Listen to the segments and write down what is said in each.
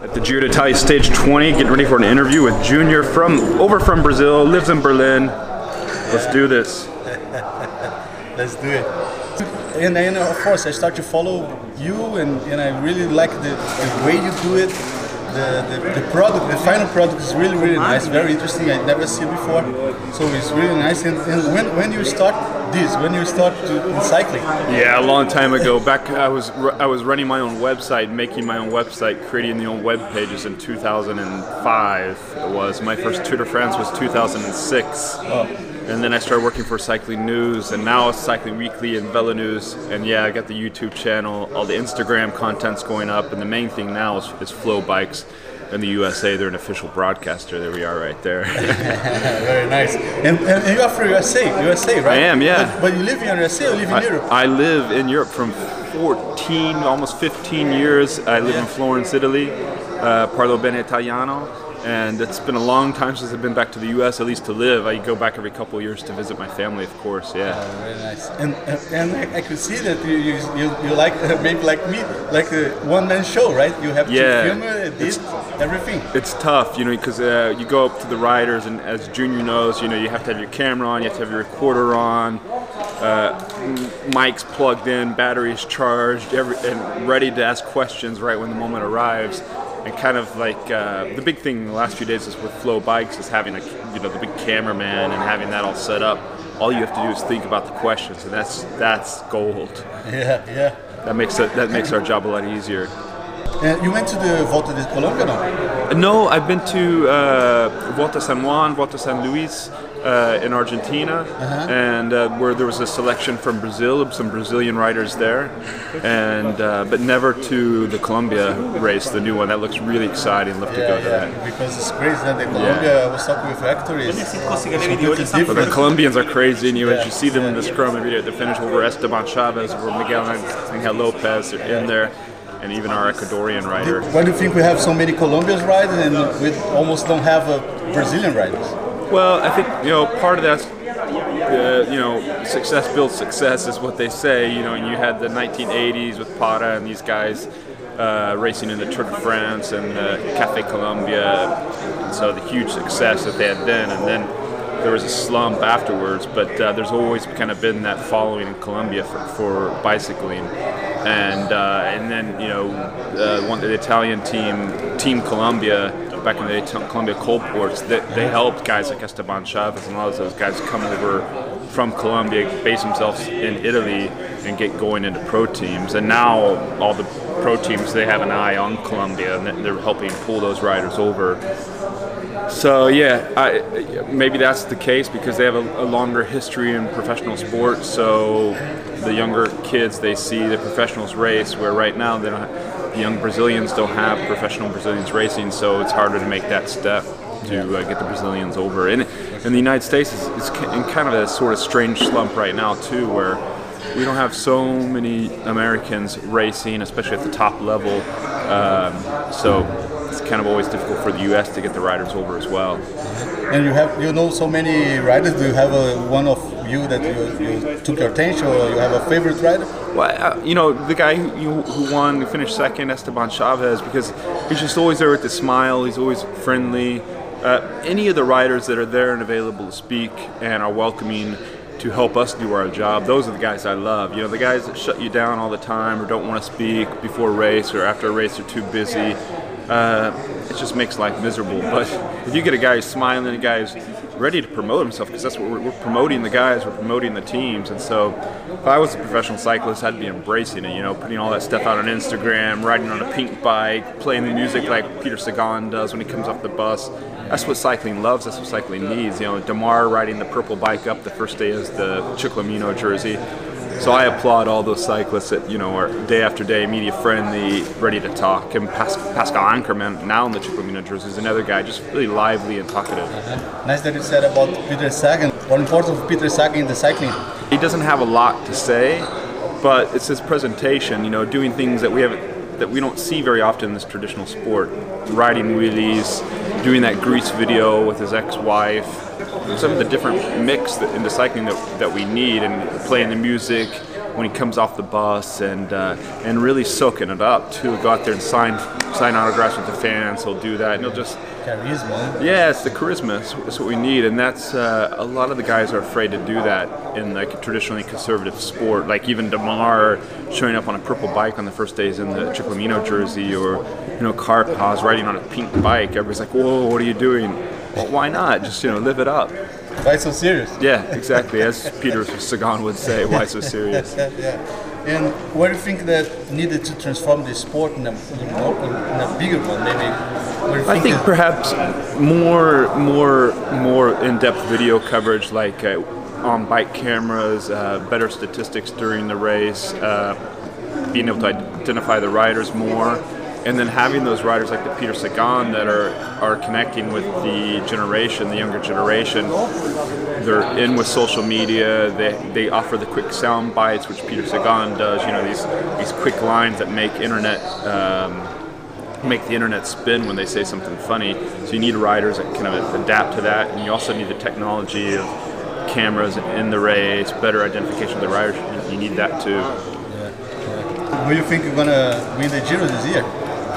At the Giro d'Italia Stage 20, getting ready for an interview with Junior from over from Brazil, lives in Berlin. Let's do this. Let's do it. And then, of course, I start to follow you, and, and I really like the, the way you do it. The, the, the product, the final product is really, really nice, very interesting. I never see before, so it's really nice. And, and when, when you start this, when you start to, in cycling, Yeah, a long time ago. Back, I was I was running my own website, making my own website, creating the own web pages in 2005. It was my first Tour de France was 2006. And then I started working for Cycling News, and now it's Cycling Weekly and Velo News. And yeah, I got the YouTube channel, all the Instagram content's going up, and the main thing now is, is FloBikes. In the USA, they're an official broadcaster. There we are, right there. very nice. And, and, and you are from USA, USA, right? I am, yeah. But, but you live in USA or live in I, Europe? I live in Europe from 14, almost 15 years. I live in Florence, Italy. Uh, parlo bene Italiano. And it's been a long time since I've been back to the U.S. at least to live. I go back every couple of years to visit my family, of course. Yeah. Very nice. And and I, I could see that you you, you, you like maybe like me like a one man show, right? You have Yeah. to film edit, everything. It's tough, you know, because uh, you go up to the riders, and as Junior knows, you know, you have to have your camera on, you have to have your recorder on, uh, mics plugged in, batteries charged, every, and ready to ask questions right when the moment arrives. And kind of like uh, the big thing in the last few days is with FloBikes is having a you know the big cameraman and having that all set up. All you have to do is think about the questions, and that's that's gold. Yeah, yeah. That makes it that makes our job a lot easier. And you went to the Volta de Colombia, no? No, I've been to uh, Volta San Juan, Volta San Luis uh, in Argentina, and uh, where there was a selection from Brazil, some Brazilian riders there, and uh, but never to the Colombia race, the new one. That looks really exciting. Love to go Yeah, to that. yeah. Because it's crazy that the Colombia I was talking with Hector is But the. Colombians are crazy, and you, as you see them in the scrum every day at the finish over Esteban Chavez, over Miguel Angel Lopez, they're in there, and even our Ecuadorian rider. Why do you think we have so many Colombians riding and we almost don't have uh, Brazilian riders? Well, I think you know part of that's uh, you know success builds success is what they say. You know, and you had the 1980s with Parra and these guys uh, racing in the Tour de France and uh, Cafe Colombia, and so the huge success that they had then, and then there was a slump afterwards. But uh, there's always kind of been that following in Colombia for, for bicycling, and uh, and then you know uh, one the Italian team, Team Colombia back in the day, T- Colombia Coldeportes, they, they helped guys like Esteban Chavez and a lot of those guys come over from Colombia, base themselves in Italy, and get going into pro teams. And now all the pro teams they have an eye on Colombia, and they're helping pull those riders over. So yeah, I, maybe that's the case because they have a, a longer history in professional sports. So the younger kids they see the professionals race, where right now they don't. The young Brazilians don't have professional Brazilians racing, so it's harder to make that step to uh, get the Brazilians over. And in the United States, it's, it's in kind of a sort of strange slump right now too, where we don't have so many Americans racing, especially at the top level. Um, so it's kind of always difficult for the U.S. to get the riders over as well. And you have you know so many riders. Do you have a, one of you that you, you took your attention, or you have a favorite rider? Well, uh, you know, the guy who, who won, who finished second, Esteban Chavez, because he's just always there with a smile. He's always friendly. Uh, any of the riders that are there and available to speak and are welcoming to help us do our job, those are the guys I love. You know, the guys that shut you down all the time or don't want to speak before a race or after a race they're too busy. Uh, it just makes life miserable. But if you get a guy who's smiling, a guy who's ready to promote himself, because that's what we're, we're promoting the guys, we're promoting the teams. And so if I was a professional cyclist, I'd be embracing it, you know, putting all that stuff out on Instagram, riding on a pink bike, playing the music like Peter Sagan does when he comes off the bus. That's what cycling loves, that's what cycling needs. You know, Démare riding the purple bike up the first day as the Ciclamino jersey. So I applaud all those cyclists that you know are day after day media friendly, ready to talk. And Pas- Pascal Ackermann now in the Ciclamino jersey is another guy, just really lively and talkative. Nice that you said about Peter Sagan. What importance of Peter Sagan in the cycling? He doesn't have a lot to say, but it's his presentation. You know, doing things that we haven't that we don't see very often in this traditional sport. Riding wheelies, doing that grease video with his ex-wife, some of the different mix that, into cycling that, that we need, and playing the music, when he comes off the bus and uh, and really soaking it up too. Go out there and sign sign autographs with the fans. He'll do that, and he'll just charisma. yeah, it's the charisma. It's, it's what we need, and that's uh, a lot of the guys are afraid to do that in like a traditionally conservative sport. Like even Démare showing up on a purple bike on the first days in the Ciclamino jersey, or you know Carapaz riding on a pink bike. Everybody's like, "Whoa, what are you doing?" Well, why not? Just you know, live it up. Why so serious? Yeah, exactly. As Peter Sagan would say, "Why so serious?" yeah. And what do you think that needed to transform the sport in a, in a, in a bigger one? Maybe. What do you I think perhaps more, more, more in-depth video coverage, like uh, on bike cameras, uh, better statistics during the race, uh, being able to identify the riders more, and then having those riders like the Peter Sagan that are are connecting with the generation, the younger generation. They're in with social media. They, they offer the quick sound bites, which Peter Sagan does. You know these these quick lines that make internet. Um, make the internet spin when they say something funny. So you need riders that kind of adapt to that, and you also need the technology of cameras in the race, better identification of the riders. You- need that too. Who do you think you're gonna win the Giro this year?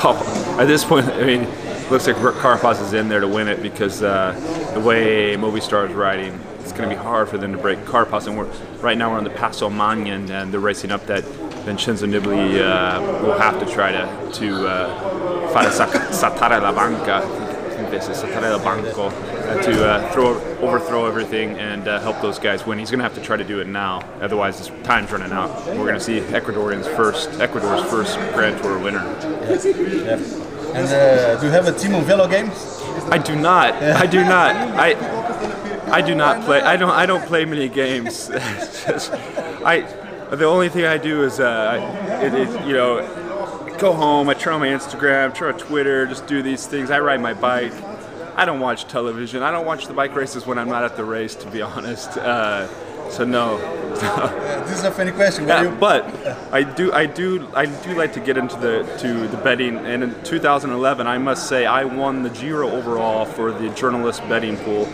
At this point, I mean, looks like Carapaz is in there to win it because uh, the way Movistar is riding, it's going to be hard for them to break Carapaz. And we're right now we're on the Passo Manghen, and they're racing up that. Vincenzo Nibali uh, will have to try to to uh, fare sac- la banca. I think this is saltare la banco uh, to uh, throw overthrow everything and uh, help those guys win. He's going to have to try to do it now, otherwise his time's running out. We're going to see Ecuadorian's first Ecuador's first Grand Tour winner. And uh, do you have a team on Velo Games? I do not. I do not. I I do not play. I don't. I don't play many games. Just- I. The only thing I do is, uh, it, it, you know, go home. I turn on my Instagram, turn on Twitter, just do these things. I ride my bike. I don't watch television. I don't watch the bike races when I'm not at the race, to be honest. Uh, so no. This is a funny question. Yeah, you, but I do, I do, I do like to get into the to the betting. And in 2011, I must say, I won the Giro overall for the journalist betting pool.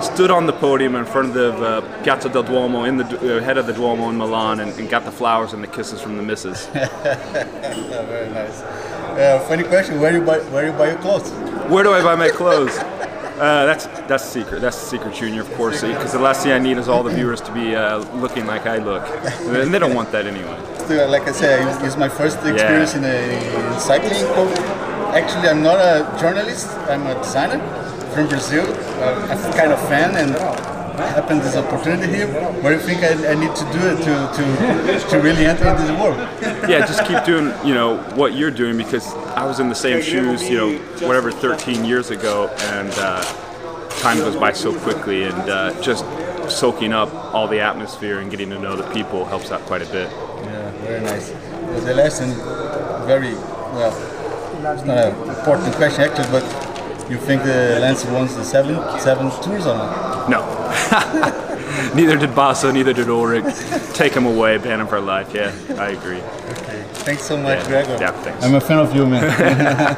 Stood on the podium in front of the uh, Piazza del Duomo, in the uh, head of the Duomo in Milan, and, and got the flowers and the kisses from the missus. Very nice. Uh, funny question. Where you buy where you buy your clothes? Where do I buy my clothes? Uh, that's that's secret. That's a secret, Junior, of course. Because the last thing I need is all the viewers to be uh, looking like I look, and they don't want that anyway. Still, like I said, it's- my first experience in, a, in cycling. Actually, I'm not a journalist. I'm a designer from Brazil. Uh, I'm kind of fan and happened this opportunity here. What do you think I, I need to do it to, to, to really enter this world? yeah, just keep doing, you know, what you're doing because I was in the same shoes, you know, whatever 13 years ago, and uh, time goes by so quickly, and uh, just soaking up all the atmosphere and getting to know the people helps out quite a bit. Yeah, very nice. The lesson, very well. It's not an important question actually, but you think the Lance won the seven seven tours or not? No. neither did Basso, neither did Ullrich. Take him away, ban him for life. Yeah, I agree. Okay. Thanks so much, Yeah. Gregor. Yeah, thanks. I'm a fan of you, man.